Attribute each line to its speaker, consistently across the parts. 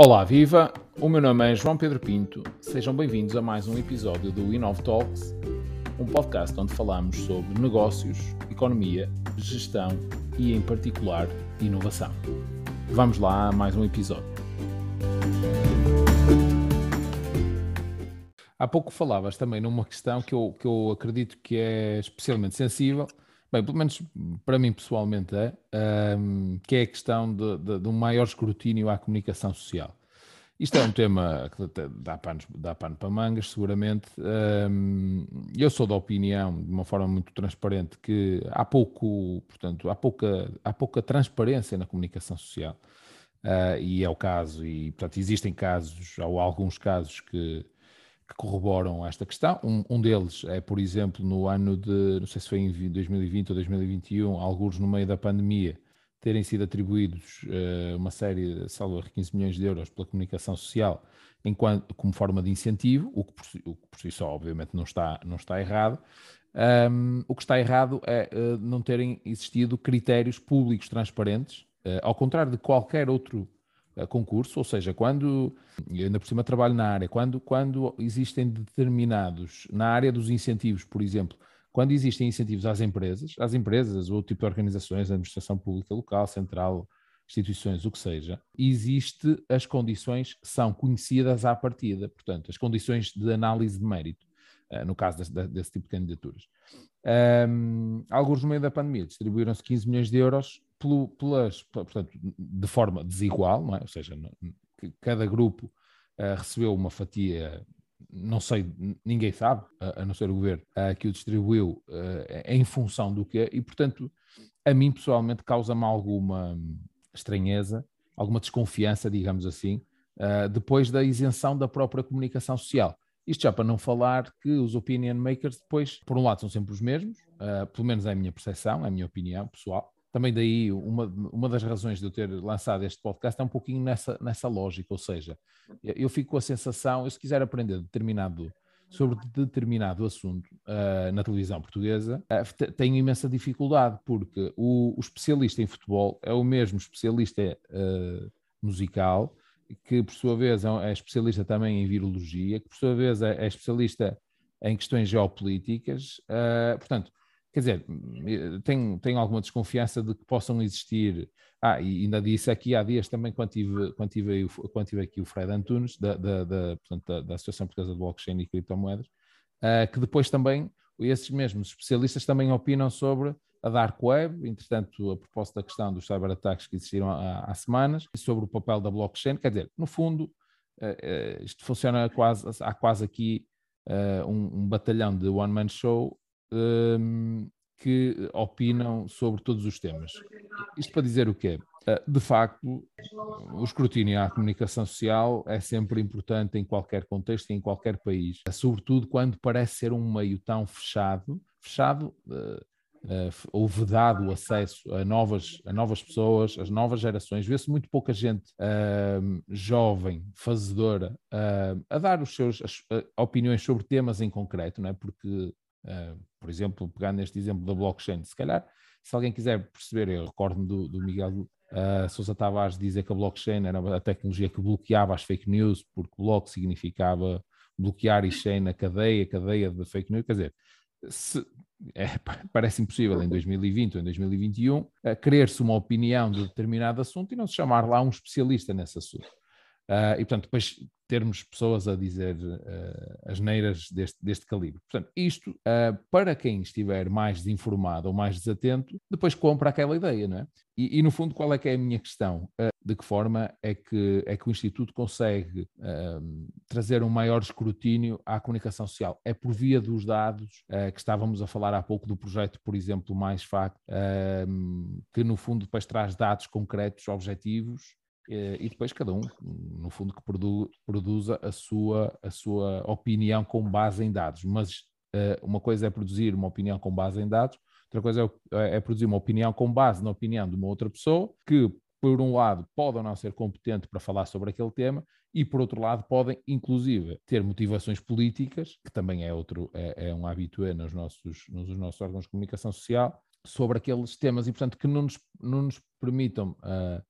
Speaker 1: Olá, viva! O meu nome é João Pedro Pinto. Sejam bem-vindos a mais um episódio do Inov Talks, um podcast onde falamos sobre negócios, economia, gestão e, em particular, inovação. Vamos lá a mais um episódio. Há pouco falavas também numa questão que eu, que eu acredito que é especialmente sensível, bem, pelo menos para mim pessoalmente é, um, que é a questão de, de, de um maior escrutínio à comunicação social. Isto é um tema que dá pano, dá pano para mangas, seguramente. eu sou da opinião, de uma forma muito transparente, que há pouco, portanto, há pouca, há pouca transparência na comunicação social. Uh, e é o caso, e portanto existem casos, ou alguns casos que, que corroboram esta questão. Um, um, deles é, por exemplo, no ano de, não sei se foi em 2020 ou 2021, alguns no meio da pandemia, terem sido atribuídos uh, uma série, salvo 15 milhões de euros pela comunicação social enquanto, como forma de incentivo, o que, por, o que por si só, obviamente, não está, não está errado. Um, o que está errado é uh, não terem existido critérios públicos transparentes, uh, ao contrário de qualquer outro concurso, ou seja, quando, ainda por cima trabalho na área, quando, quando existem determinados, na área dos incentivos, por exemplo, quando existem incentivos às empresas, às empresas ou tipo de organizações, administração pública local, central, instituições, o que seja, existe as condições são conhecidas à partida, portanto, as condições de análise de mérito, uh, no caso desse, desse, tipo de candidaturas. Um, alguns no meio da pandemia distribuíram-se 15 milhões de euros pelo, pelas, portanto, de forma desigual, é? ou seja, cada grupo uh, recebeu uma fatia não sei, ninguém sabe, a, não ser o governo, que o distribuiu em função do que é, e portanto, a mim pessoalmente causa-me alguma estranheza, alguma desconfiança, digamos assim, depois da isenção da própria comunicação social. Isto já para não falar que os opinion makers depois, por um lado, são sempre os mesmos, pelo menos é a minha percepção, é a minha opinião pessoal, também daí uma, uma das razões de eu ter lançado este podcast é um pouquinho nessa, nessa lógica, ou seja, eu fico com a sensação, eu se quiser aprender determinado, sobre determinado assunto uh, na televisão portuguesa, uh, tenho imensa dificuldade, porque o, o, especialista em futebol é o mesmo especialista uh, musical, que por sua vez é, é, especialista também em virologia, que por sua vez é, é especialista em questões geopolíticas, portanto, Quer dizer, tenho, tenho alguma desconfiança de que possam existir. Ah, e ainda disse aqui há dias também, quando tive, quando tive, quando tive aqui o Fred Antunes, da, da, da, portanto, da, da Associação Portuguesa de Blockchain e Criptomoedas, uh, que depois também, esses mesmos especialistas também opinam sobre a Dark Web, entretanto, a propósito da questão dos cyberataques que existiram há, há semanas, e sobre o papel da blockchain. Quer dizer, no fundo, uh, uh, isto funciona quase, há quase aqui um, um batalhão de one-man show um, que opinam sobre todos os temas. Isto para dizer o quê? Ah, de facto, o escrutínio à comunicação social é sempre importante em qualquer contexto e em qualquer país, sobretudo quando parece ser um meio tão fechado, fechado uh, uh, ou vedado o acesso a novas, a novas pessoas, as novas gerações. Vê-se muito pouca gente uh, jovem, fazedora, a dar os seus as, opiniões sobre temas em concreto, não é? porque Uh, por exemplo, pegando neste exemplo da blockchain, se calhar, se alguém quiser perceber, eu recordo-me do, do, Miguel uh, Sousa Tavares dizer que a blockchain era a tecnologia que bloqueava as fake news, porque bloco significava bloquear e chain na cadeia, cadeia de fake news, quer dizer, se, é, parece impossível em 2020 ou em 2021 uh, querer-se uma opinião de determinado assunto e não se chamar lá um especialista nesse assunto. Uh, e, portanto, depois termos pessoas a dizer uh, as neiras deste, deste calibre. Portanto, isto, uh, para quem estiver mais desinformado ou mais desatento, depois compra aquela ideia, não é? E, e no fundo, qual é que é a minha questão? Uh, de que forma é que, é que o Instituto consegue trazer um maior escrutínio à comunicação social? É por via dos dados, que estávamos a falar há pouco do projeto, por exemplo, Mais Facto, que no fundo depois traz dados concretos, objetivos, e depois cada um, no fundo, que produ, produza a sua, a sua opinião com base em dados. Mas uh, uma coisa é produzir uma opinião com base em dados, outra coisa é, é, produzir uma opinião com base na opinião de uma outra pessoa, que, por um lado, pode ou não ser competente para falar sobre aquele tema, e, por outro lado, podem, inclusive, ter motivações políticas, que também é, outro, é, é um habitué nos nossos, nos nossos órgãos de comunicação social, sobre aqueles temas e, portanto, que não nos, não nos permitam uh,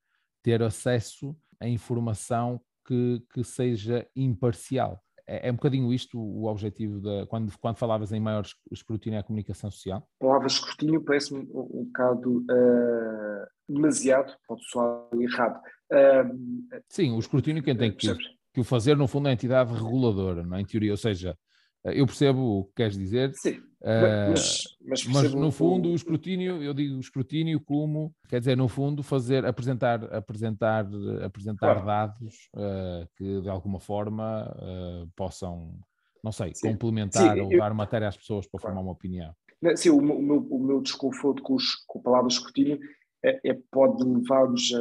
Speaker 1: ter acesso à informação que, que seja imparcial. É, é, um bocadinho isto o objetivo da, quando, quando falavas em maior escrutínio à comunicação social?
Speaker 2: A palavra escrutínio parece-me um, um bocado uh, demasiado, pode soar errado. Uh,
Speaker 1: Sim, o escrutínio quem tem que, que o fazer, no fundo, é a entidade reguladora, não é? em teoria, ou seja, eu percebo o que queres dizer,
Speaker 2: Sim, uh, mas, mas,
Speaker 1: mas, no fundo o escrutínio, eu digo escrutínio como, quer dizer, no fundo fazer, apresentar, apresentar, apresentar claro. dados uh, que de alguma forma uh, possam, não sei, Sim. complementar Sim, ou eu... dar matéria às pessoas para claro. formar uma opinião.
Speaker 2: Sim, o meu, o meu desconforto com, os, com a palavra escrutínio é, é pode levar-nos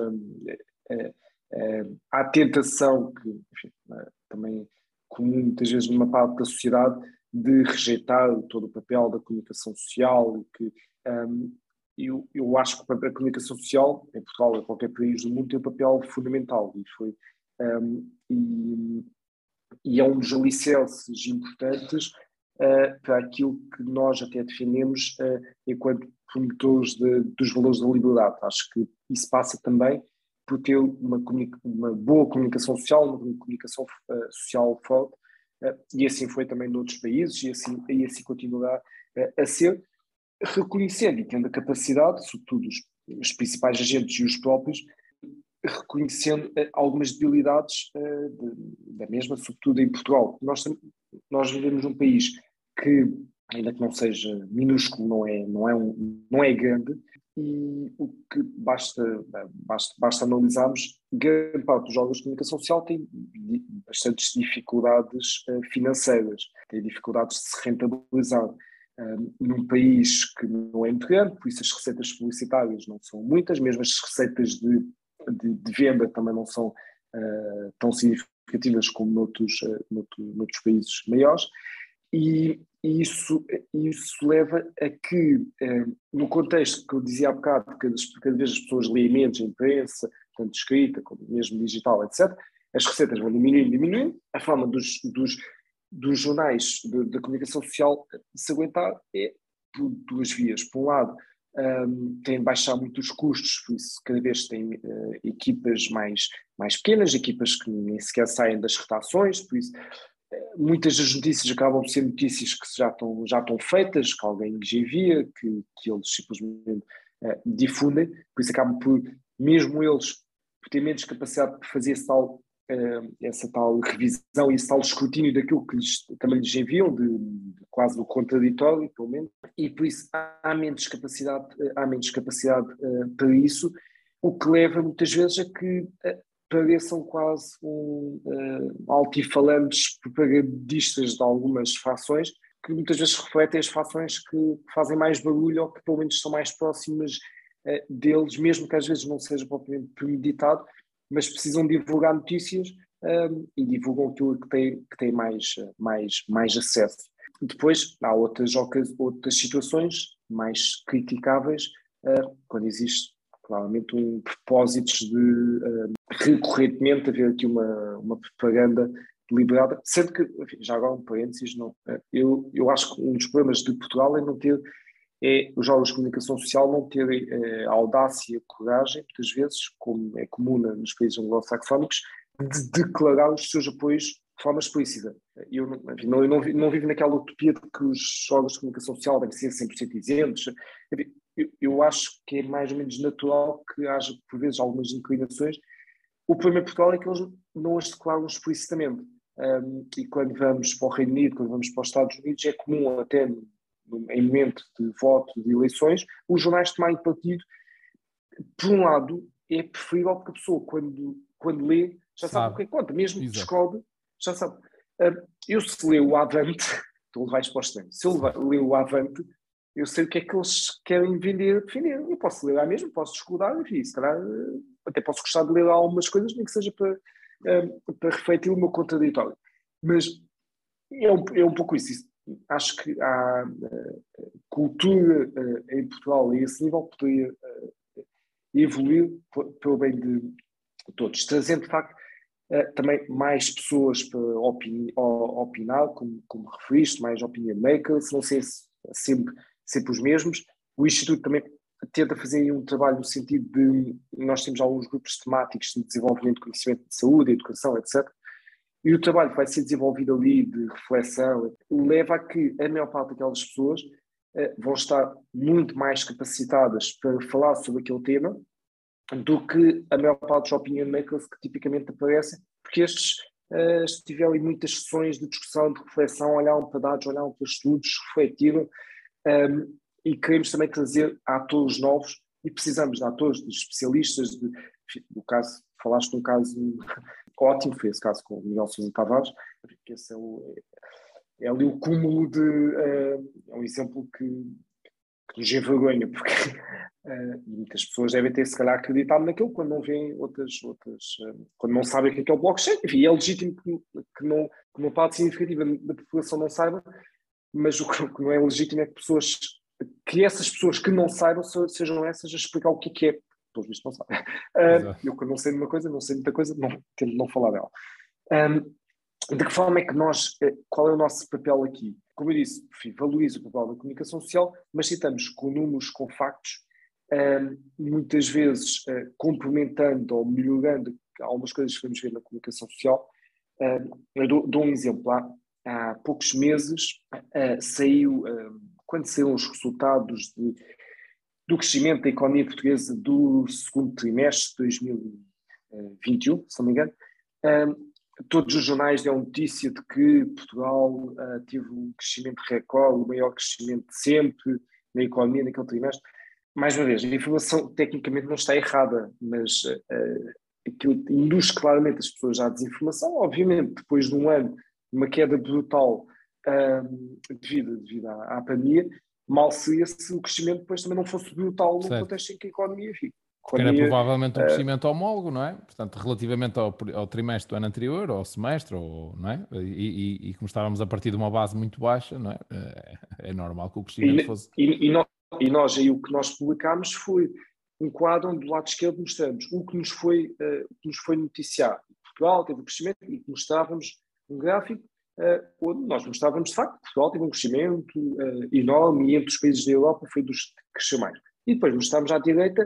Speaker 2: à tentação que, enfim, também comum muitas vezes numa parte da sociedade de rejeitar todo o papel da comunicação social que um, eu, eu acho que a comunicação social em Portugal em qualquer país do mundo tem um papel fundamental e foi um, e, e, é um dos alicerces importantes uh, para aquilo que nós até defendemos uh, enquanto promotores de, dos valores da liberdade. Acho que isso passa também por ter uma, uma boa comunicação social, uma comunicação uh, social forte, uh, e assim foi também noutros países, e assim, e assim continuará uh, a ser, reconhecendo e tendo a capacidade, sobretudo os, os principais agentes e os próprios, reconhecendo algumas debilidades de, da mesma, sobretudo em Portugal. Nós, nós vivemos num país que, ainda que não seja minúsculo, não é, não é, um, não é grande, e o que basta, basta, basta analisarmos, grande parte dos jogos de comunicação social tem bastantes dificuldades uh, financeiras, tem dificuldades de se rentabilizar. Num país que não é muito grande, por isso as receitas publicitárias não são muitas, mesmo as receitas de, de, de venda também não são uh, tão significativas como noutros, uh, noutros países maiores, e, isso, isso leva a que, eh, no contexto que eu dizia há bocado, que cada vez as pessoas leem menos imprensa, tanto escrita como mesmo digital, etc., as receitas vão diminuindo, diminuindo, a forma dos, dos, dos jornais da comunicação social se aguentar é por duas vias. Por um lado, um, ehm, tem de baixar muito os custos, por isso cada vez tem uh, equipas mais, mais pequenas, equipas que nem sequer saem das redações, por isso muitas das notícias acabam por ser notícias que já estão, já estão feitas, que alguém já envia, que, que eles simplesmente uh, difundem, por isso acabam por, mesmo eles, por ter menos capacidade de fazer tal, uh, essa tal revisão e esse tal escrutínio daquilo que lhes, também lhes enviam, de, de quase do contraditório, pelo menos, e por isso há menos capacidade, há menos capacidade uh, para isso, o que leva muitas vezes a que pareçam quase um, uh, altifalantes propagandistas de algumas fações que muitas vezes refletem as fações que fazem mais barulho ou que pelo menos são mais próximas uh, deles, mesmo que às vezes não seja propriamente premeditado, mas precisam divulgar notícias um, e divulgam aquilo que tem, que tem mais, mais, mais acesso. Depois há outras, outras situações mais criticáveis uh, quando existe claramente um propósitos de uh, recorrentemente haver aqui uma, uma propaganda deliberada, sendo que, enfim, já agora um parênteses, não, eu, eu acho que um dos problemas de Portugal é não ter, é os jogos de comunicação social não terem uh, a audácia a coragem, muitas vezes, como é comum nos países anglo-saxónicos, de declarar os seus apoios de forma explícita. Eu, enfim, não, eu não, não, vivo naquela utopia de que os jogos de comunicação social devem ser 100% isentos. Eu, eu, acho que é mais ou menos natural que haja, por vezes, algumas inclinações. O problema em Portugal é que eles não as declaram explicitamente. Um, e quando vamos para o Reino Unido, quando vamos para os Estados Unidos, é comum até em momento de voto, de eleições, os jornais tomarem partido. Por um lado, é preferível porque a pessoa, quando, quando lê, já sabe, sabe o que é conta, mesmo que discorde, já sabe. Eu se ler o Avante, tu levais para o extremo, se eu ler o Avante, eu sei o que é que eles querem vender, defender. Eu posso ler lá mesmo, posso discordar, enfim, se calhar até posso gostar de ler algumas coisas, nem que seja para, um, para refletir o meu contraditório. Mas é um, é um pouco isso. Acho que a uh, cultura uh, em Portugal, a esse nível, poderia uh, evoluir pelo bem de todos, trazendo de facto também mais pessoas para opini opinar, como, como referiste, mais opinion makers, não sei se sempre sempre os mesmos. O Instituto também tenta fazer um trabalho no sentido de nós temos alguns grupos temáticos de desenvolvimento de conhecimento de saúde, educação, etc. E o trabalho vai ser desenvolvido ali de reflexão, leva a que a maior parte daquelas pessoas eh, vão estar muito mais capacitadas para falar sobre aquele tema do que a maior parte dos opinion makers que tipicamente aparecem, porque estes uh, tiveram muitas sessões de discussão, de reflexão, olharam para dados, olharam para estudos, refletiram, um, ehm, e queremos também trazer atores novos e precisamos de atores, de especialistas, de, do caso, falaste de um caso ótimo, foi esse caso com o Miguel Sousa Tavares, porque esse é, o, é ali o cúmulo de, uh, é um exemplo que, que nos envergonha, porque uh, muitas pessoas devem ter se calhar acreditado naquilo quando não veem outras, outras uh, quando não sabem o que é, que é o blockchain, enfim, é legítimo que, que, não, que uma parte significativa da população não saiba, mas o que não é legítimo é que pessoas que essas pessoas que não saibam sejam essas a explicar o que é, é pelos vistos não sabem. Uh, eu quando não sei de uma coisa, não sei muita coisa, não, tento não falar dela. Um, de que forma é que nós, eh, qual é o nosso papel aqui? Como eu disse, valorizo o papel da comunicação social, mas citamos com números, com factos, um, muitas vezes uh, complementando ou melhorando algumas coisas que vamos ver na comunicação social. Um, eu dou, dou, um exemplo. Há, há poucos meses uh, saiu quando saíram os resultados de, do crescimento da economia portuguesa do segundo trimestre de 2021, se não me engano, todos os jornais deram notícia de que Portugal uh, teve um crescimento recorde, o maior crescimento de sempre na economia naquele trimestre. Mais uma vez, a informação tecnicamente não está errada, mas uh, aquilo induz claramente as pessoas à desinformação. Obviamente, depois de um ano, uma queda brutal devido, devido à, à, pandemia, mal seria se o crescimento depois também não fosse brutal no contexto em que a economia fica.
Speaker 1: Era provavelmente um crescimento uh, homólogo, não é? Portanto, relativamente ao, ao, trimestre do ano anterior, ou ao semestre, ou, não é? E, e, e, como estávamos a partir de uma base muito baixa, não é? É, é normal que o crescimento
Speaker 2: e,
Speaker 1: fosse.
Speaker 2: E, nós, e nós, aí o que nós publicámos foi um quadro onde do lado esquerdo mostramos o que nos foi, uh, que nos foi noticiado. Portugal teve um crescimento e mostrávamos um gráfico onde nós mostrávamos de facto Portugal teve um crescimento uh, enorme e entre os países da Europa foi dos que cresceu mais. E depois mostrávamos à direita,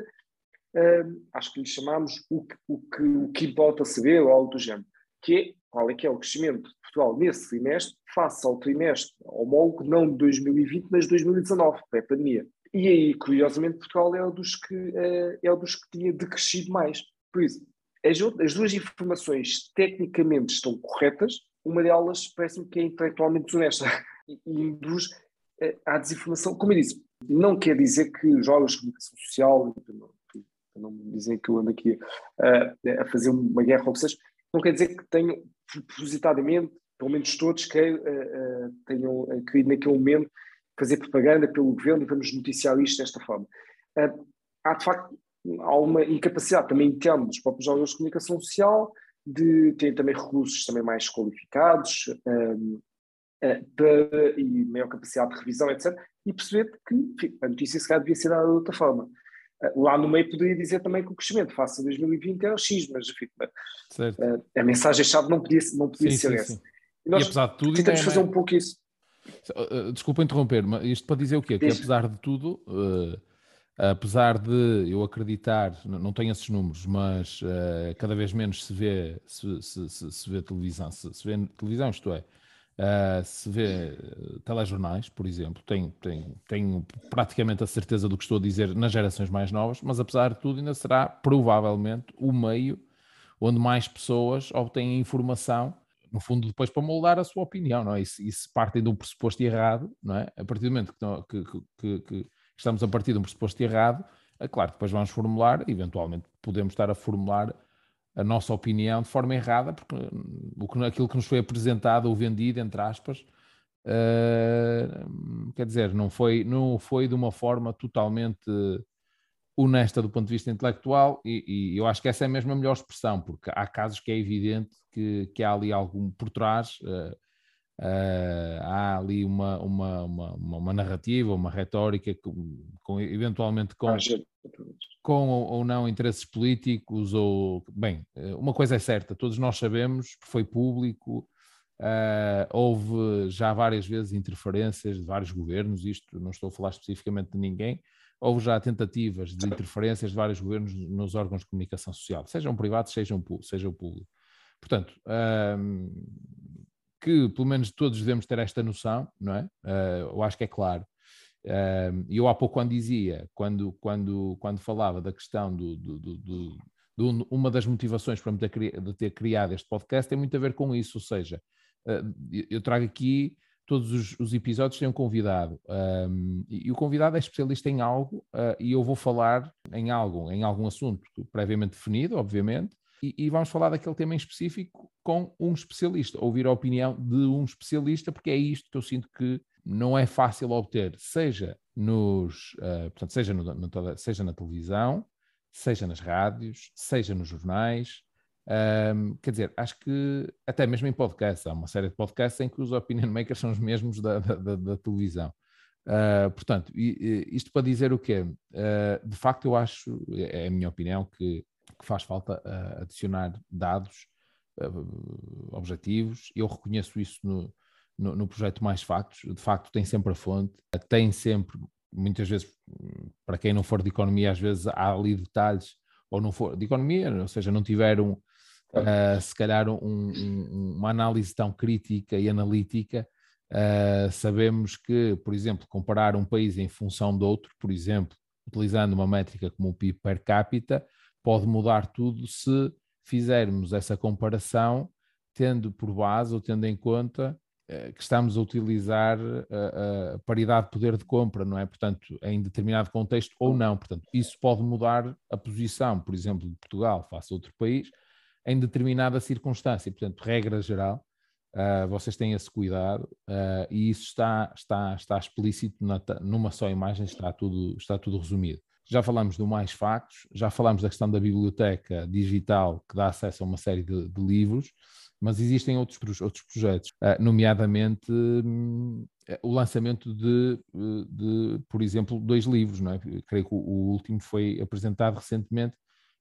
Speaker 2: uh, acho que lhe chamámos o que, o, que, o que importa saber, ou algo do género, que é qual é que é o crescimento de Portugal nesse trimestre, face ao trimestre homólogo, não de 2020, mas de 2019, pré-pandemia. E aí, curiosamente, Portugal é o dos que, é o dos que tinha decrescido mais. Por isso, as, as duas informações tecnicamente estão corretas, uma delas parece-me que é intelectualmente desonesta e induz eh, à desinformação. Como eu disse, não quer dizer que os jogos de comunicação social, para não me dizem que eu ando aqui a, a fazer uma guerra ou seja, não quer dizer que tenham propositadamente, pelo menos todos, que uh, tenham querido naquele momento fazer propaganda pelo governo e vamos noticiar isto desta forma. Há de facto há uma incapacidade também interna dos próprios órgãos de comunicação social de ter também recursos também mais qualificados um, eh, para, e maior capacidade de revisão, etc. E perceber que enfim, a notícia se calhar devia ser dada de outra forma. Uh, lá no meio poderia dizer também que o crescimento face a 2020 era X, mas enfim, uh, a mensagem-chave não podia, não podia sim, ser sim, essa. Sim.
Speaker 1: E nós e apesar de tudo,
Speaker 2: tentamos é, fazer um pouco isso.
Speaker 1: Desculpa interromper, mas isto para dizer o quê? Que apesar de tudo, uh, apesar de eu acreditar, não tenho esses números, mas uh, cada vez menos se vê, se, se, se, se vê televisão, se, vê televisão, isto é, uh, se vê telejornais, por exemplo, tenho, tenho, tenho praticamente a certeza do que estou a dizer nas gerações mais novas, mas apesar de tudo ainda será provavelmente o meio onde mais pessoas obtêm informação no fundo, depois para moldar a sua opinião, não é? E se partem de um pressuposto errado, não é? A partir do momento que, que, que, que estamos a partir de um pressuposto errado, é claro depois vamos formular, eventualmente podemos estar a formular a nossa opinião de forma errada, porque aquilo que nos foi apresentado ou vendido, entre aspas, uh, quer dizer, não foi, não foi de uma forma totalmente honesta do ponto de vista intelectual e, e, eu acho que essa é mesmo a melhor expressão, porque há casos que é evidente que, que há ali algum por trás, uh, Uh, há ali uma, uma, uma, uma, narrativa, uma retórica com, com eventualmente com, com ou, ou, não interesses políticos ou bem, eh, uma coisa é certa, todos nós sabemos, foi público, uh, houve já várias vezes interferências de vários governos, isto não estou a falar especificamente de ninguém, houve já tentativas de interferências de vários governos nos órgãos de comunicação social, sejam privados, sejam, sejam públicos. Portanto, um, que pelo menos todos devemos ter esta noção, não é? Uh, eu acho que é claro. E eu há pouco quando dizia, quando, quando, quando falava da questão do, do, do, do uma das motivações para me ter, de ter criado este podcast tem muito a ver com isso, ou seja, uh, eu trago aqui todos os, os episódios têm um convidado um, e, e, o convidado é especialista em algo uh, e eu vou falar em algo, em algum assunto previamente definido, obviamente, e, e, vamos falar daquele tema em específico com um especialista, ouvir a opinião de um especialista, porque é isto que eu sinto que não é fácil obter, seja nos, uh, portanto, seja, no, no, seja na televisão, seja nas rádios, seja nos jornais. Um, quer dizer, acho que até mesmo em podcasts, há uma série de podcasts em que os opinion makers são os mesmos da, da, da televisão. Uh, portanto, isto para dizer o quê? Uh, de facto, eu acho, é a minha opinião, que que faz falta uh, adicionar dados objetivos. Eu reconheço isso no, no, no, projeto Mais Factos. De facto, tem sempre a fonte, tem sempre, muitas vezes, para quem não for de economia, às vezes há ali detalhes, ou não for de economia, ou seja, não tiveram, uh, se calhar, um, um, uma análise tão crítica e analítica. Uh, sabemos que, por exemplo, comparar um país em função de outro, por exemplo, utilizando uma métrica como o PIB per capita, pode mudar tudo se fizermos essa comparação tendo por base ou tendo em conta eh, que estamos a utilizar a, a, paridade de poder de compra, não é? Portanto, em determinado contexto ou não. Portanto, isso pode mudar a posição, por exemplo, de Portugal face a outro país, em determinada circunstância. Portanto, regra geral, uh, vocês têm esse cuidado uh, e isso está, está, está explícito na, numa só imagem, está tudo, está tudo resumido já falamos do Mais Factos, já falamos da questão da biblioteca digital que dá acesso a uma série de, de livros, mas existem outros, outros projetos, uh, nomeadamente um, o lançamento de, de, por exemplo, dois livros, não é? creio que o, o último foi apresentado recentemente,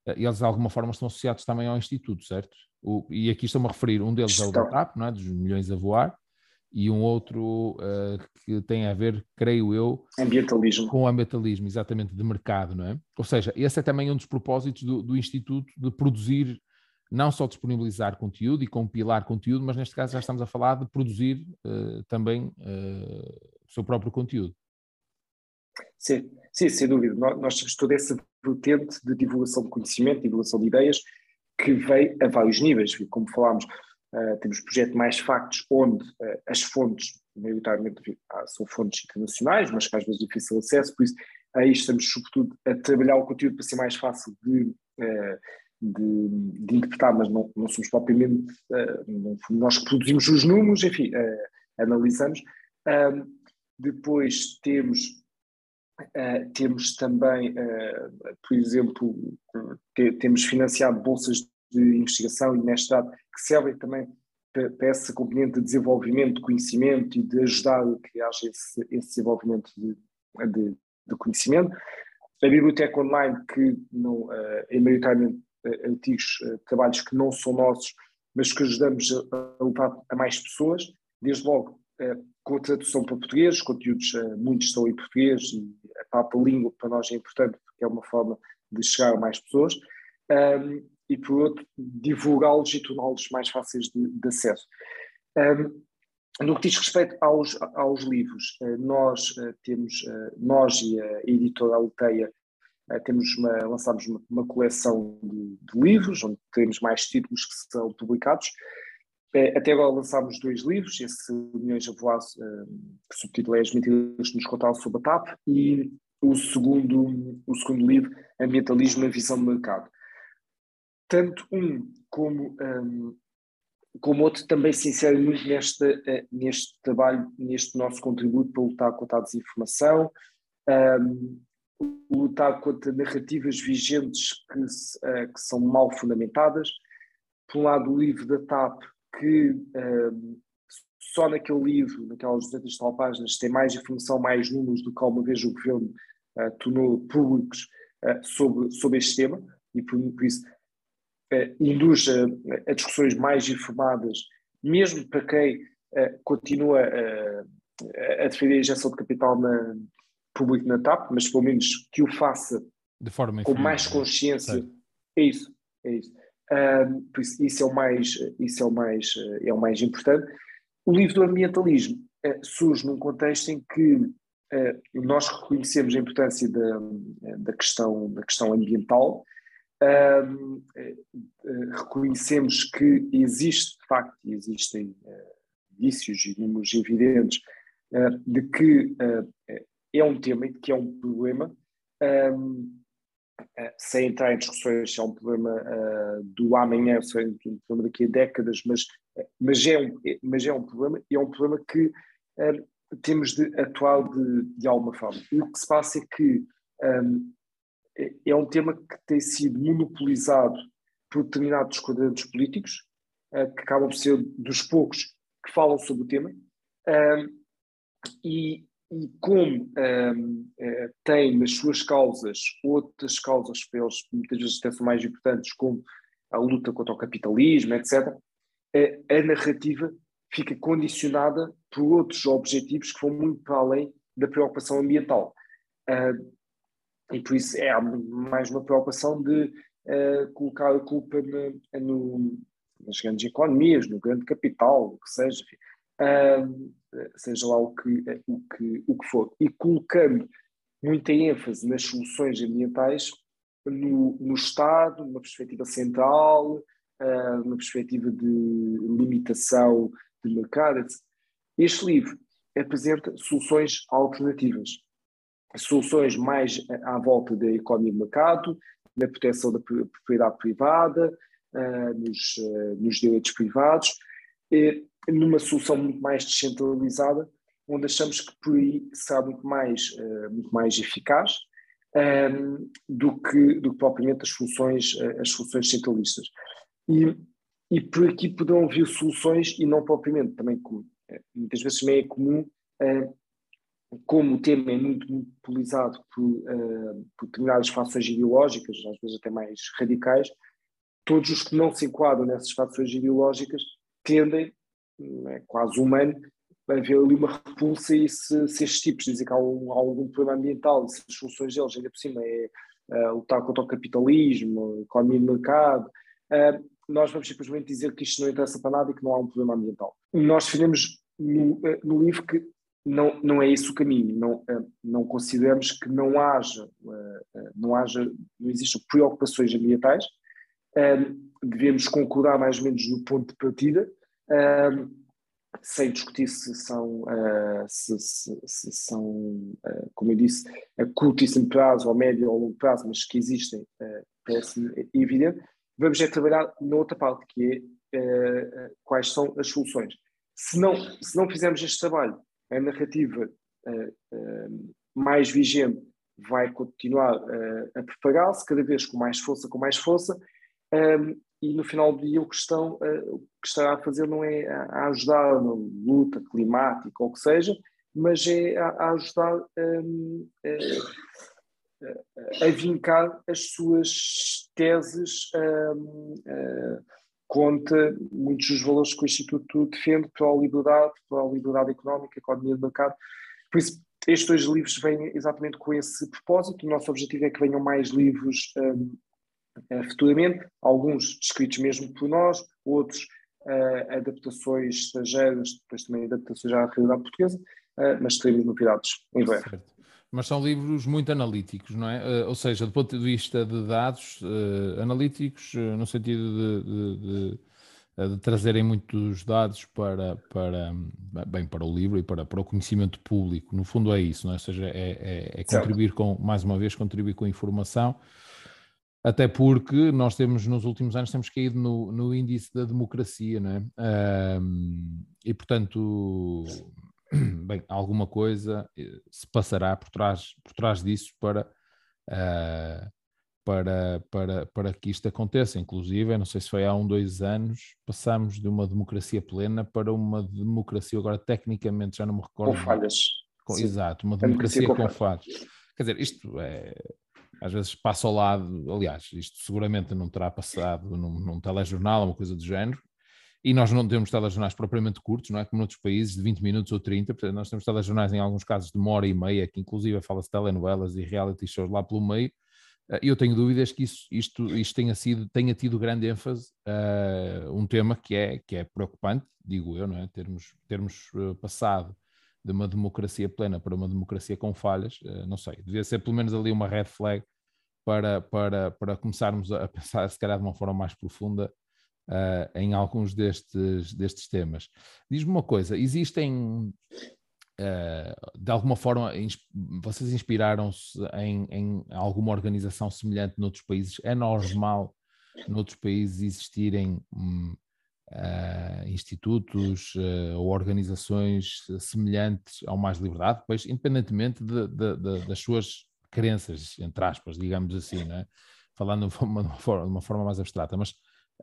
Speaker 1: uh, eles de alguma forma estão associados também ao Instituto, certo? O, e aqui estou-me a referir, um deles é o da TAP, não é? dos milhões a voar, e um outro uh, que tem a ver, creio eu,
Speaker 2: ambientalismo.
Speaker 1: com o ambientalismo, exatamente, de mercado, não é? Ou seja, esse é também um dos propósitos do, do Instituto de produzir, não só disponibilizar conteúdo e compilar conteúdo, mas neste caso já estamos a falar de produzir uh, também uh, o seu próprio conteúdo.
Speaker 2: Sim, sim, sem dúvida. Nós, temos toda essa vertente de divulgação de conhecimento, divulgação de ideias, que vem a vários níveis, como falámos Uh, temos projeto Mais Factos, onde uh, as fontes, maioritariamente, ah, são fontes internacionais, mas que às vezes difícil acesso, por isso aí estamos sobretudo a trabalhar o conteúdo para ser mais fácil de, uh, de, de interpretar, mas não, não somos propriamente, nós que produzimos os números, enfim, analisamos. depois temos temos também, por exemplo, te, temos financiado bolsas de investigação e mestrado que servem também para, essa componente de desenvolvimento de conhecimento e de ajudar a que haja esse, esse desenvolvimento de, de, de, conhecimento. A biblioteca online, que não, uh, é maioritariamente uh, antigos uh, trabalhos que não são nossos, mas que ajudamos a, levar a mais pessoas, desde logo uh, com a tradução para português, conteúdos, muitos estão em português e a própria língua para nós é importante porque é uma forma de chegar a mais pessoas. Um, e, por outro, divulgá-los e torná-los mais fáceis de, de acesso. Um, no que diz respeito aos, aos livros, eh, nós uh, temos, uh, nós e a editora Alteia, temos uma, lançamos uma, uma coleção de, de, livros, onde temos mais títulos que são publicados. Até agora lançámos dois livros, esse Uniões a Voar, que subtítulo é As Mentiras que nos contaram sobre a TAP, e o segundo, o segundo livro, Ambientalismo, a Visão do Mercado tanto um como, um, como outro também se inserem muito neste, uh, neste trabalho, neste nosso contributo para lutar contra a desinformação, um, lutar contra narrativas vigentes que, uh, que, são mal fundamentadas. Por um lado, o livro da TAP, que um, só naquele livro, naquelas 200 tal páginas, tem mais informação, mais números do que alguma vez o governo uh, tornou públicos uh, sobre, sobre este tema, e por, por isso induz a, a, discussões mais informadas, mesmo para quem uh, continua a defender a injeção de capital na, público na TAP, mas pelo menos que o faça
Speaker 1: de forma
Speaker 2: com mais consciência. É isso, é isso. Um, por isso, isso é o mais, isso é o mais, é o mais importante. O livro do ambientalismo uh, surge num contexto em que uh, nós reconhecemos a importância da, da, questão, da questão ambiental, uh, reconhecemos que existe, de facto, existem indícios e números evidentes de que é um tema e de que é um problema. Um, eh, sem entrar em discussões se é um problema do amanhã, se é um problema daqui a décadas, mas, eh, mas, é, um, mas é um problema e é um problema que temos de atuar de, de alguma forma. E o que se passa é que um, é um tema que tem sido monopolizado por determinados quadrantes políticos, uh, que acabam por ser dos poucos que falam sobre o tema, e, e como uh, eh, tem nas suas causas outras causas para eles muitas vezes até são mais importantes, como a luta contra o capitalismo, etc., a, a narrativa fica condicionada por outros objetivos que vão muito para além da preocupação ambiental. E por isso é mais uma preocupação de uh, colocar a culpa na, no, nas grandes economias, no grande capital, o que seja. Uh, seja lá o que, o, que, o que for, e colocando muita ênfase nas soluções ambientais no, no Estado, numa perspectiva central, uh, numa perspectiva de limitação de mercado. Este livro apresenta soluções alternativas, soluções mais à volta da economia de mercado, na proteção da propriedade privada, uh, nos, uh, nos direitos privados, numa solução muito mais descentralizada, onde achamos que por aí será muito mais, uh, muito mais eficaz do, que, do que propriamente as soluções, as soluções centralistas. E, e por aqui poderão vir soluções e não propriamente, também como, uh, muitas vezes também é comum, como o tema é muito monopolizado por, por determinadas fações ideológicas, às vezes até mais radicais, todos os que não se enquadram nessas fações ideológicas tendem é quase humano, haver ali uma repulsa e se, se estes tipos dizem que há, um, há algum problema ambiental se as soluções deles, ainda por cima, é uh, lutar contra o capitalismo, economia de mercado, uh, nós vamos simplesmente dizer que isto não interessa para nada e que não há um problema ambiental. Nós defendemos no, uh, no livro que não, não é esse o caminho, não, não consideramos que não haja, não haja, não existam preocupações ambientais, devemos concordar mais ou menos no ponto de partida, sem discutir se são, se, se, se, são como eu disse, a curtíssimo prazo, ou médio ou longo prazo, mas que existem, uh, parece evidente. Vamos é trabalhar na outra parte, que é quais são as soluções. Se não, se não fizermos este trabalho, a narrativa mais vigente vai continuar a propagar-se, cada vez com mais força, com mais força, e no final do dia o que, estão, o que estará a fazer não é a, ajudar na luta climática ou o que seja, mas é a, ajudar a, vincar as suas teses contra muitos dos valores que o Instituto defende para a liberdade, para a liberdade económica, a economia de mercado. Por isso, estes dois livros vêm exatamente com esse propósito. O nosso objetivo é que venham mais livros um, uh, futuramente, alguns descritos mesmo por nós, outros uh, adaptações estrangeiras, depois também adaptações à realidade portuguesa, uh, mas teremos novidades em breve. Certo.
Speaker 1: Mas são livros muito analíticos, não é? ou seja, do ponto de vista de dados, analíticos, no sentido de, de, de, de, trazerem muitos dados para, para, bem, para o livro e para, para o conhecimento público. No fundo é isso, não é? Ou seja, é, é, é contribuir com, mais uma vez, contribuir com informação até porque nós temos, nos últimos anos, temos caído no, no índice da democracia, não é? Um, e, portanto, bem, alguma coisa eh, se passará por trás, por trás disso para, uh, para, para, para que isto aconteça. Inclusive, não sei se foi há um, dois anos, passamos de uma democracia plena para uma democracia, agora tecnicamente já não me recordo.
Speaker 2: Com falhas.
Speaker 1: Com, exato, uma democracia, democracia com, com falhas. Quer dizer, isto é às vezes passa ao lado, aliás, isto seguramente não terá passado num, num telejornal, uma coisa do género, e nós não temos telejornais propriamente curtos, não é? Como noutros países, de 20 minutos ou 30, portanto, nós temos telejornais em alguns casos de uma hora e meia, que inclusive fala-se de telenovelas e reality shows lá pelo meio. E eu tenho dúvidas que isso, isto, isto tenha, sido, tenha tido grande ênfase, uh, um tema que é, que é preocupante, digo eu, não é? Termos, termos passado de uma democracia plena para uma democracia com falhas, uh, não sei, devia ser pelo menos ali uma red flag para, para, para começarmos a pensar, se calhar de uma forma mais profunda, uh, em alguns destes, destes temas. Diz-me uma coisa: existem. Uh, de alguma forma, vocês inspiraram-se em, em, alguma organização semelhante noutros países? É normal noutros países existirem uh, institutos uh, ou organizações semelhantes ao Mais Liberdade, pois, independentemente de, de, de, das suas crenças, entre aspas, digamos assim, né? falando de uma, forma, de uma forma mais abstrata, mas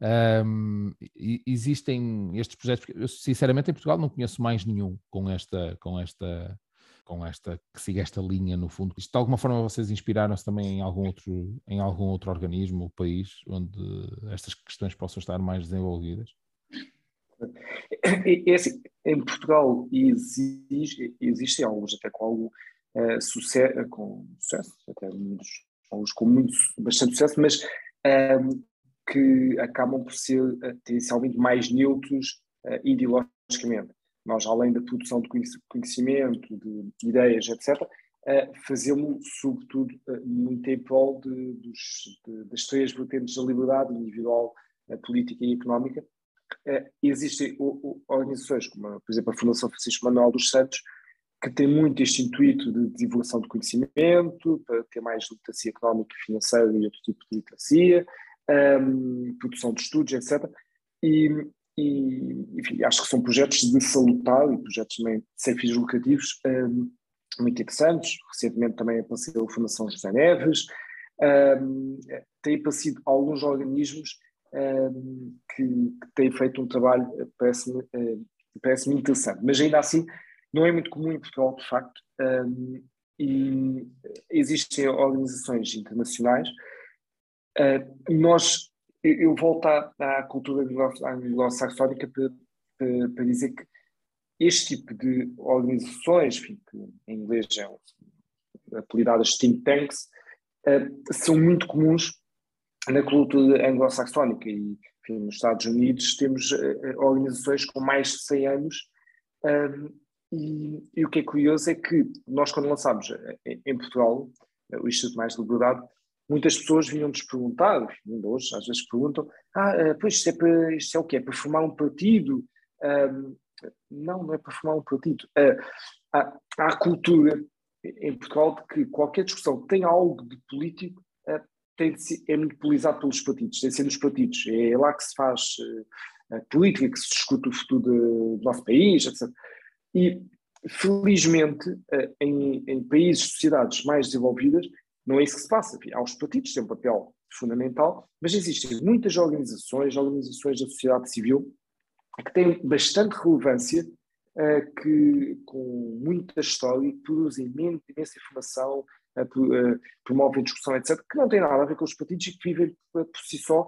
Speaker 1: um, existem estes projetos, eu sinceramente em Portugal não conheço mais nenhum com esta, com esta, com esta, que siga esta linha no fundo. Isto, de alguma forma vocês inspiraram-se também em algum outro, em algum outro organismo ou país onde estas questões possam estar mais desenvolvidas?
Speaker 2: É, é assim, em Portugal existe, existem alguns até com algum uh, sucesso, com sucesso, até muitos, alguns com muito, bastante sucesso, mas um, que acabam por ser eh, tendencialmente mais neutros uh, ideologicamente. Nós, além da produção de conhecimento, de ideias, etc., uh, fazemos, sobretudo, uh, muito em prol de, dos, de, das três vertentes da liberdade individual, política e económica. Existem organizações, como, por exemplo, a Fundação Francisco Manuel dos Santos, que tem muito este intuito de divulgação de conhecimento, para ter mais literacia económica e financeira e outro tipo de literacia, um, produção de estudos, etc. E, e, enfim, acho que são projetos de salutar e projetos também sem fins lucrativos um, muito interessantes. Recentemente também apareceu a Fundação José Neves, um, tem aparecido alguns organismos um, que, que, têm feito um trabalho, parece-me parece interessante, mas ainda assim não é muito comum em Portugal, de facto, e existem organizações internacionais Uh, nós, eu volto à, à cultura anglo-saxónica para, para, dizer que este tipo de organizações, que em inglês é apelidadas think tanks, uh, são muito comuns na cultura anglo-saxónica. E enfim, nos Estados Unidos temos uh, organizações com mais de 100 anos e, e, o que é curioso é que nós quando lançámos em Portugal o Instituto Mais de Liberdade muitas pessoas vinham-nos perguntar, ainda hoje às vezes perguntam, ah, eh, pois isto é, para, isto é o quê? É para formar um partido? Não, não é para formar um partido. Uh, há, há a cultura em Portugal de que qualquer discussão que tenha algo de político uh, tem de ser, é monopolizado pelos partidos, tem de ser nos partidos. É lá que se faz uh, política, que se discute o futuro do nosso país, etc. E, felizmente, em, em países, sociedades mais desenvolvidas, não é isso que se passa. Há os partidos têm um papel fundamental, mas existem muitas organizações, organizações da sociedade civil, que têm bastante relevância, uh, que, com muita história, que produzem imensa informação, uh, uh, promovem discussão, etc., que não tem nada a ver com os partidos e que vivem por, si só.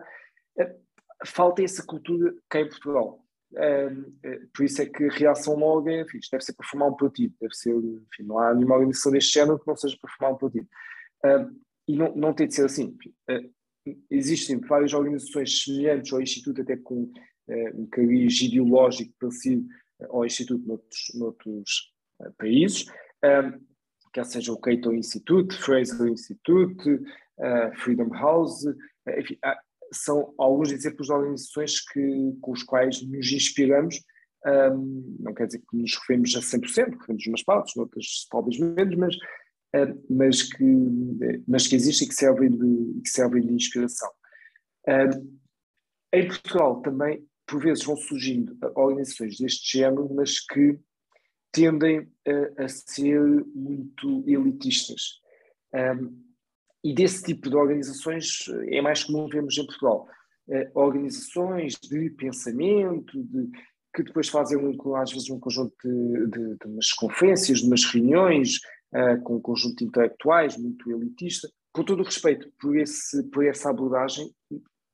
Speaker 2: falta essa cultura cá em Portugal. por isso é que a reação logo é, enfim, deve ser para formar um partido, deve ser, enfim, não há nenhuma organização deste género que não seja para formar um partido. E não, não tem de ser assim. Uh, existem várias organizações semelhantes ao Instituto, até com uh, um cariz ideológico parecido ao Instituto noutros, noutros países, quer seja o Cato Institute, Fraser Institute, Freedom House, enfim, são alguns exemplos de organizações que, com os quais nos inspiramos. Um, não quer dizer que nos referimos a 100%, referimos umas partes, outras talvez menos, mas mas, que, mas que existem e que servem de, que servem de inspiração. Eh, em Portugal também, por vezes, vão surgindo organizações deste género, mas que tendem a, a ser muito elitistas. Um, e desse tipo de organizações é mais comum vermos em Portugal. Organizações de pensamento, de, que depois fazem às vezes um conjunto de, de, de umas conferências, de umas reuniões, uh, com um conjunto de intelectuais muito elitista. Com todo o respeito por, esse, por essa abordagem,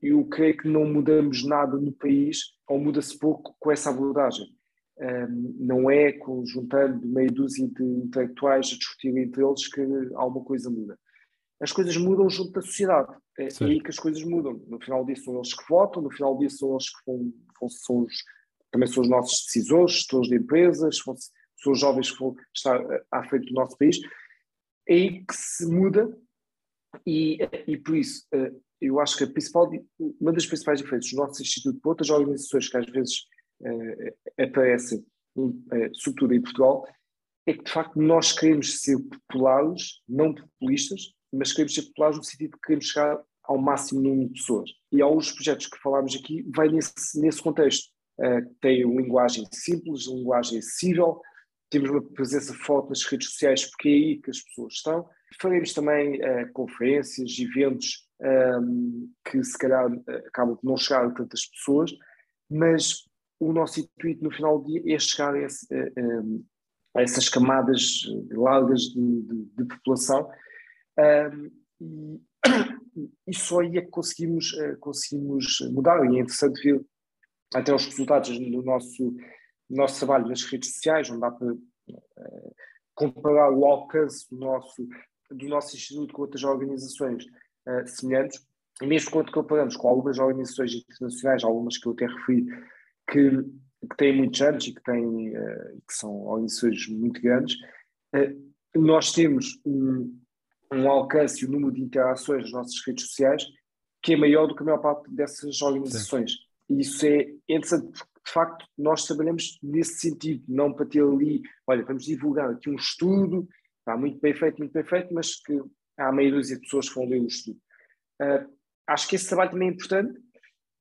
Speaker 2: eu creio que não mudamos nada no país, ou muda-se pouco com essa abordagem. Um, não é juntando meia dúzia de intelectuais a discutir entre eles que alguma coisa muda. As coisas mudam junto da sociedade. É, é aí que as coisas mudam. No final disso são eles que votam, no final disso são eles que vão, vão são os, também são os nossos decisores, gestores de empresas, são, os jovens que vão estar à frente do nosso país. É aí que se muda e, e por isso eh, eu acho que a principal, uma das principais diferenças do nosso Instituto para outras organizações que às vezes aparecem, uh, sobretudo em Portugal, é que de facto nós queremos ser populares, não populistas, mas queremos ser populares no sentido que queremos chegar ao máximo número de pessoas. E alguns projetos que falámos aqui vai nesse, nesse contexto. Uh, tem linguagem simples, linguagem acessível, temos uma presença forte nas redes sociais porque é aí que as pessoas estão. Faremos também uh, conferências, eventos um, ehm, que se calhar acabam por não chegar a tantas pessoas, mas o nosso intuito no final do dia é chegar a, esse, a, a essas camadas largas de, de, de população um, e, e só aí é que conseguimos, uh, conseguimos mudar, e é interessante ver até os resultados do nosso, do nosso trabalho nas redes sociais, onde dá para uh, comparar o alcance do nosso, do nosso instituto com outras organizações uh, semelhantes, e mesmo quando comparamos com algumas organizações internacionais, algumas que eu até referi, que, que têm muitos anos e que, têm, que são organizações muito grandes, nós temos um, um alcance e um número de interações nas nossas redes sociais que é maior do que a maior parte dessas organizações. Sim. E isso é interessante, porque de facto nós trabalhamos nesse sentido, não para ter ali, olha, vamos divulgar aqui um estudo, está muito bem feito, muito bem feito, mas que há meia dúzia de pessoas que vão ler o estudo. Uh, acho que esse trabalho também é importante,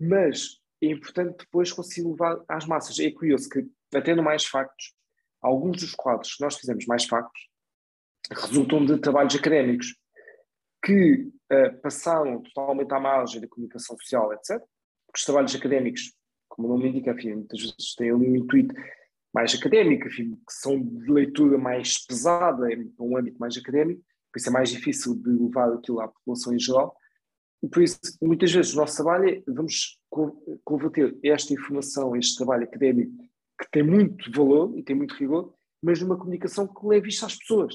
Speaker 2: mas é importante depois conseguir levar às massas. É curioso que, até no Mais Factos, alguns dos quadros que nós fizemos Mais Factos, resultam de trabalhos académicos que uh, passaram totalmente à margem da comunicação social, etc. Porque os trabalhos académicos, como o nome indica, enfim, muitas vezes têm ali um intuito mais académico, enfim, que são de leitura mais pesada, é um âmbito mais académico, por isso é mais difícil de levar aquilo à população em geral. E por isso, muitas vezes, o nosso trabalho é vamos converter esta informação, este trabalho académico, que tem muito valor e tem muito rigor, mas numa comunicação que leve isto às pessoas.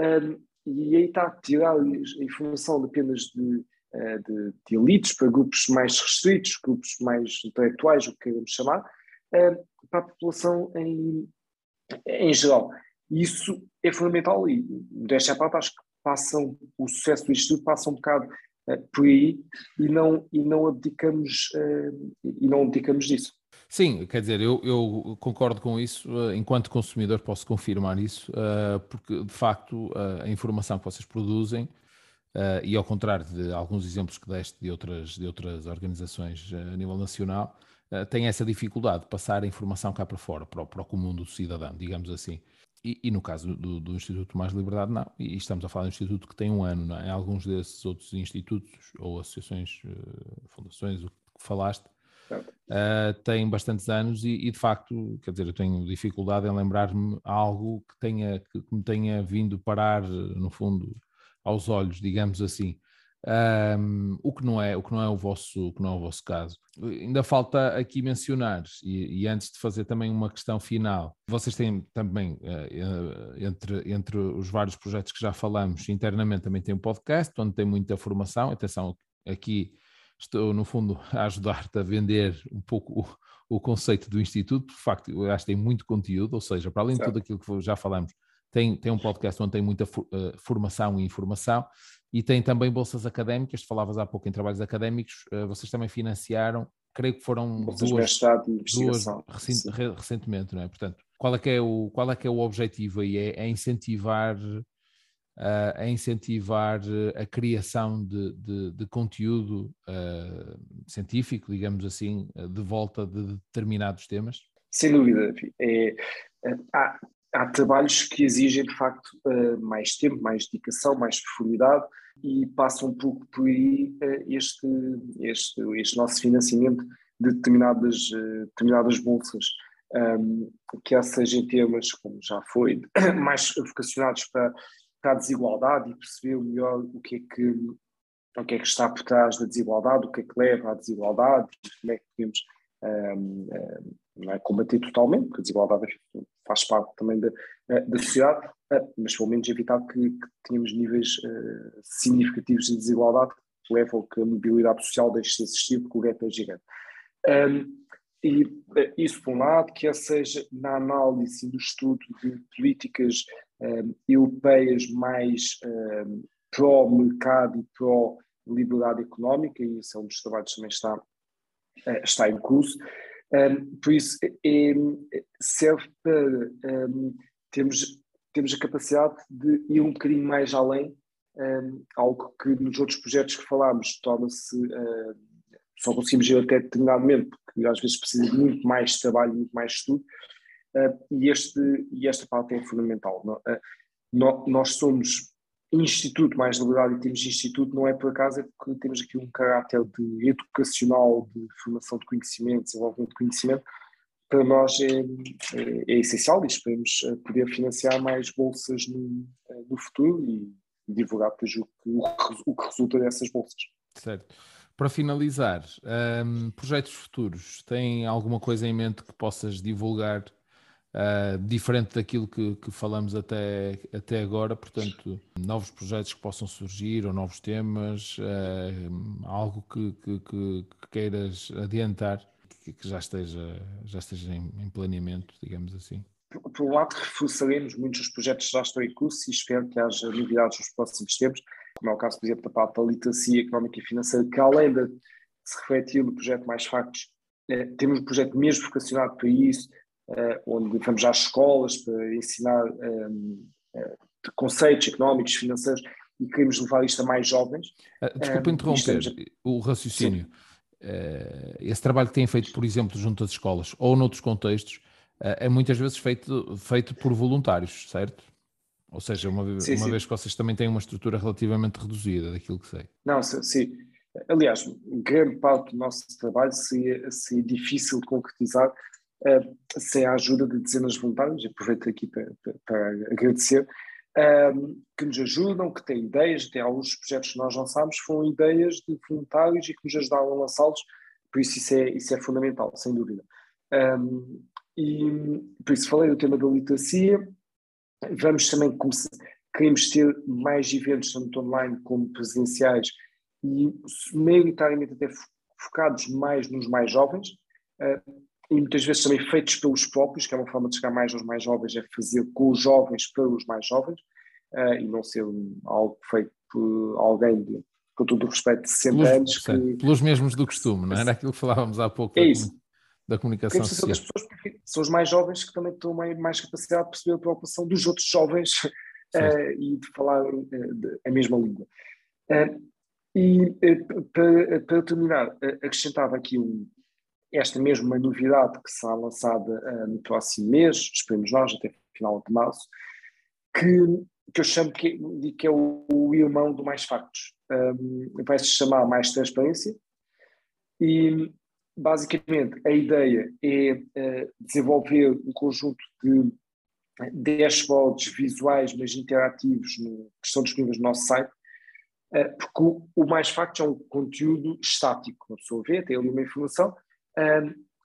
Speaker 2: Um, e aí está tirar a informação apenas de, de, de, elites para grupos mais restritos, grupos mais intelectuais, o que queremos chamar, uh, para a população em, em geral. E isso é fundamental e, desta parte, acho que passam, o sucesso do Instituto passa um bocado uh, por aí e não, e não abdicamos, e não abdicamos disso.
Speaker 1: Sim, quer dizer, eu, eu, concordo com isso, eh, enquanto consumidor posso confirmar isso, porque de facto a informação que vocês produzem, uh, e ao contrário de alguns exemplos que deste de outras, de outras organizações a nível nacional, tem essa dificuldade de passar a informação cá para fora, para o, para o comum do cidadão, digamos assim. E, e no caso do, do, Instituto Mais Liberdade, não. E estamos a falar de um instituto que tem um ano, não é? Alguns desses outros institutos ou associações, fundações, o que falaste, Uh, tem bastantes anos e, e, de facto, quer dizer, eu tenho dificuldade em lembrar-me algo que, tenha, que me tenha vindo parar, no fundo, aos olhos, digamos assim. Um, o que não é o que não é o vosso o que não é o vosso caso ainda falta aqui mencionar e, e antes de fazer também uma questão final vocês têm também uh, entre entre os vários projetos que já falamos internamente também tem um podcast onde tem muita formação atenção aqui estou, no fundo, a ajudar-te a vender um pouco o, o, conceito do Instituto. De facto, eu acho que tem muito conteúdo, ou seja, para além certo. de tudo aquilo que já falamos, tem, tem um podcast onde tem muita uh, formação e informação e tem também bolsas académicas. Tu falavas há pouco em trabalhos académicos, uh, vocês também financiaram, creio que foram bolsas duas, duas recent, recentemente, não é? Portanto, qual é que é o, qual é que é o objetivo aí? É, é incentivar uh, a incentivar eh, a criação de, de, de conteúdo uh, científico, digamos assim, de volta de determinados temas?
Speaker 2: Sem dúvida. É, há, há trabalhos que exigem, de facto, mais tempo, mais dedicação, mais profundidade e passam um pouco por aí este, este, este nosso financiamento de determinadas, determinadas bolsas. Um, quer sejam temas, como já foi, mais vocacionados para, para a desigualdade e perceber melhor o que é que o que é que está por trás da desigualdade, o que é que leva à desigualdade, como é que podemos um, um, é combater totalmente, porque a desigualdade faz parte também da, da sociedade, mas pelo menos evitar que, que tenhamos níveis uh, significativos de desigualdade que levam que a mobilidade social deixe de existir, porque o gap é gigante. Um, e isso, por um lado, quer seja na análise no estudo de políticas um, europeias mais um, pró-mercado e pró-liberdade económica, e esse é um dos trabalhos que também está, uh, está em curso. Um, por isso, é, é serve para um, termos, termos a capacidade de ir um bocadinho mais além, um, algo que nos outros projetos que falámos torna-se. Uh, só conseguimos ir até determinado momento, porque às vezes precisa de muito mais trabalho, muito mais estudo, uh, e, este, e esta parte é fundamental. Uh, nós somos instituto mais liberdade e temos instituto não é por acaso, é porque temos aqui um caráter de educacional, de formação de conhecimento, desenvolvimento de conhecimento, para nós é, é, é essencial e esperemos eh, poder financiar mais bolsas no, no futuro e divulgar depois o que, o que resulta dessas bolsas.
Speaker 1: Certo. Para finalizar, um, projetos futuros, tem alguma coisa em mente que possas divulgar uh, diferente daquilo que, que, falamos até, até agora? Portanto, novos projetos que possam surgir ou novos temas, uh, algo que, que, que, queiras adiantar que, já esteja, já esteja em, em planeamento, digamos assim?
Speaker 2: por um lado, reforçaremos muitos dos projetos que já estão em curso e espero que haja novidades nos próximos tempos, como é o caso, por exemplo, da parte da literacia económica e financeira, que além de se refletir no projeto Mais Factos, eh, temos um projeto mesmo vocacionado para isso, onde vamos às escolas para ensinar eh, conceitos económicos, financeiros, e queremos levar isto a mais jovens.
Speaker 1: Uh, desculpa interromper estamos... o raciocínio. Uh, esse trabalho que têm feito, por exemplo, junto às escolas ou noutros contextos, é muitas vezes feito, feito por voluntários, certo? Ou seja, uma, sim, uma sim. vez que vocês também têm uma estrutura relativamente reduzida daquilo que sei.
Speaker 2: Não, sim. Aliás, grande parte do nosso trabalho seria, seria difícil de concretizar sem a ajuda de dezenas de voluntários. Aproveito aqui para, para, agradecer. Uh, que nos ajudam, que têm ideias, até alguns projetos que nós lançámos foram ideias de voluntários e que nos ajudaram a lançá-los, por isso isso é, isso é fundamental, sem dúvida. Um, e por isso falei do tema da literacia. Vamos também começar, queremos ter mais eventos, tanto online como presenciais, e maioritariamente até focados mais nos mais jovens, uh, e muitas vezes também feitos pelos próprios, que é uma forma de chegar mais aos mais jovens, é fazer com os jovens para os mais jovens, uh, e não ser algo feito por alguém de, com todo o respeito de 60 pelos, anos.
Speaker 1: Que... Pelos mesmos do costume, não era aquilo que falávamos há pouco.
Speaker 2: É isso
Speaker 1: da comunicação social.
Speaker 2: Pessoas, são os mais jovens que também têm mais capacidade de perceber a preocupação dos outros jovens uh, e de falar uh, de, a mesma língua. E para, para, terminar, acrescentava aqui um, esta mesma novidade que será lançada no próximo mês, esperemos nós, até final de março, que, que eu chamo que, que é o, o irmão do Mais Factos. Um, vai se chamar Mais Transparência e basicamente, a ideia é uh, desenvolver um conjunto de dashboards visuais, mas interativos, no, que estão disponíveis no nosso site, uh, porque o, o, Mais Factos é um conteúdo estático, a pessoa vê, tem ali uma informação,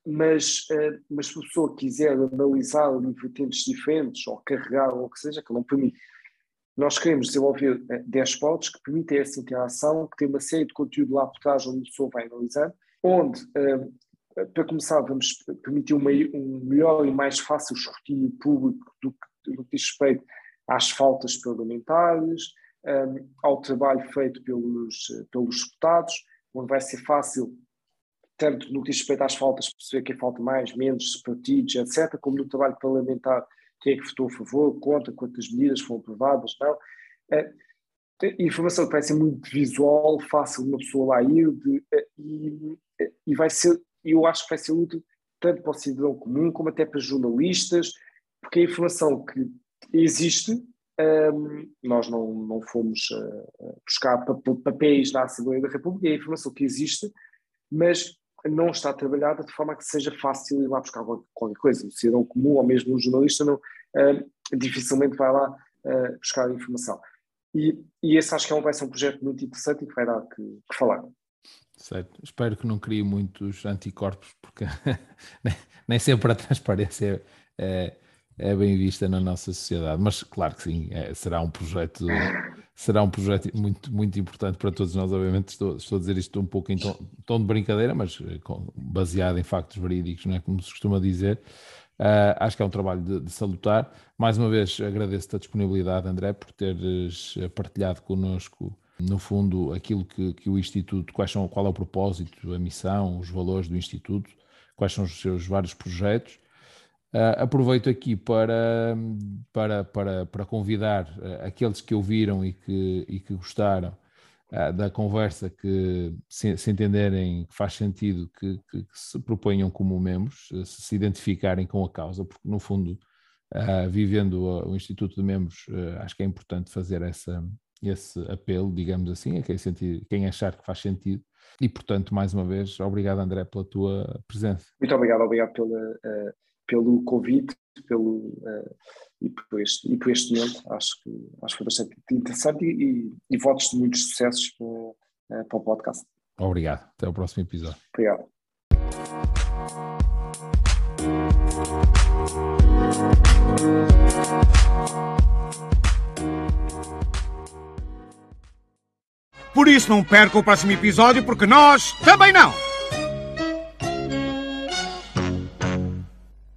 Speaker 2: mas, mas se a pessoa quiser analisar ali vertentes diferentes, ou carregar, ou o que seja, que não permite. Nós queremos desenvolver dashboards que permitem essa interação, que tem uma série de conteúdo lá por trás onde a pessoa vai analisando, onde, uh, para começar, vamos permitir uma, um melhor e mais fácil escrutínio público do que, do que diz respeito às faltas parlamentares, ao trabalho feito pelos, pelos deputados, onde vai ser fácil, tanto no que diz respeito às faltas, perceber quem falta mais, menos, partidos, etc., como no trabalho parlamentar, quem é que votou a favor, contra, quantas medidas foram aprovadas, não. Uh, informação que vai ser muito visual, fácil de uma pessoa lá ir, de, e, e vai ser, eu acho que vai ser útil tanto para o cidadão comum como até para jornalistas, porque a informação que existe, um, nós não, não fomos uh, buscar papéis na Assembleia da República, é a informação que existe, mas não está trabalhada de forma que seja fácil ir lá buscar qualquer coisa. O cidadão comum ou mesmo um jornalista não, uh, dificilmente vai lá uh, buscar a informação. e, e esse acho que é um, vai ser um projeto muito interessante e que vai dar que, que falar.
Speaker 1: Certo. Espero que não crie muitos anticorpos, porque nem sempre a transparência é, é, bem vista na nossa sociedade. Mas claro que sim, é, será um projeto será um projeto muito, muito importante para todos nós. Obviamente estou, estou a dizer isto um pouco em tom, tom de brincadeira, mas eh, com, baseado em factos verídicos, não é? como se costuma dizer. Uh, acho que é um trabalho de, de, salutar. Mais uma vez agradeço-te a disponibilidade, André, por teres eh, partilhado connosco no fundo, aquilo que, que, o Instituto, quais são, qual é o propósito, a missão, os valores do Instituto, quais são os seus vários projetos. Uh, aproveito aqui para, para, para, para convidar uh, aqueles que ouviram e que, e que gostaram uh, da conversa, que se, se, entenderem que faz sentido que, que, que, se proponham como membros, se, se identificarem com a causa, porque no fundo, vivendo o Instituto de Membros, acho que é importante fazer essa, esse apelo, digamos assim, a quem, sentir, quem achar que faz sentido. E, portanto, mais uma vez, obrigado, André, pela tua presença.
Speaker 2: Muito obrigado, obrigado pela, pelo convite pelo, uh, e, por este, e por este momento. Acho que, acho que foi bastante interessante e, e, e votos de muitos sucessos para, uh, para o podcast.
Speaker 1: Obrigado. Até o próximo episódio.
Speaker 2: Obrigado.
Speaker 3: Por isso não perca o próximo episódio, porque nós também não!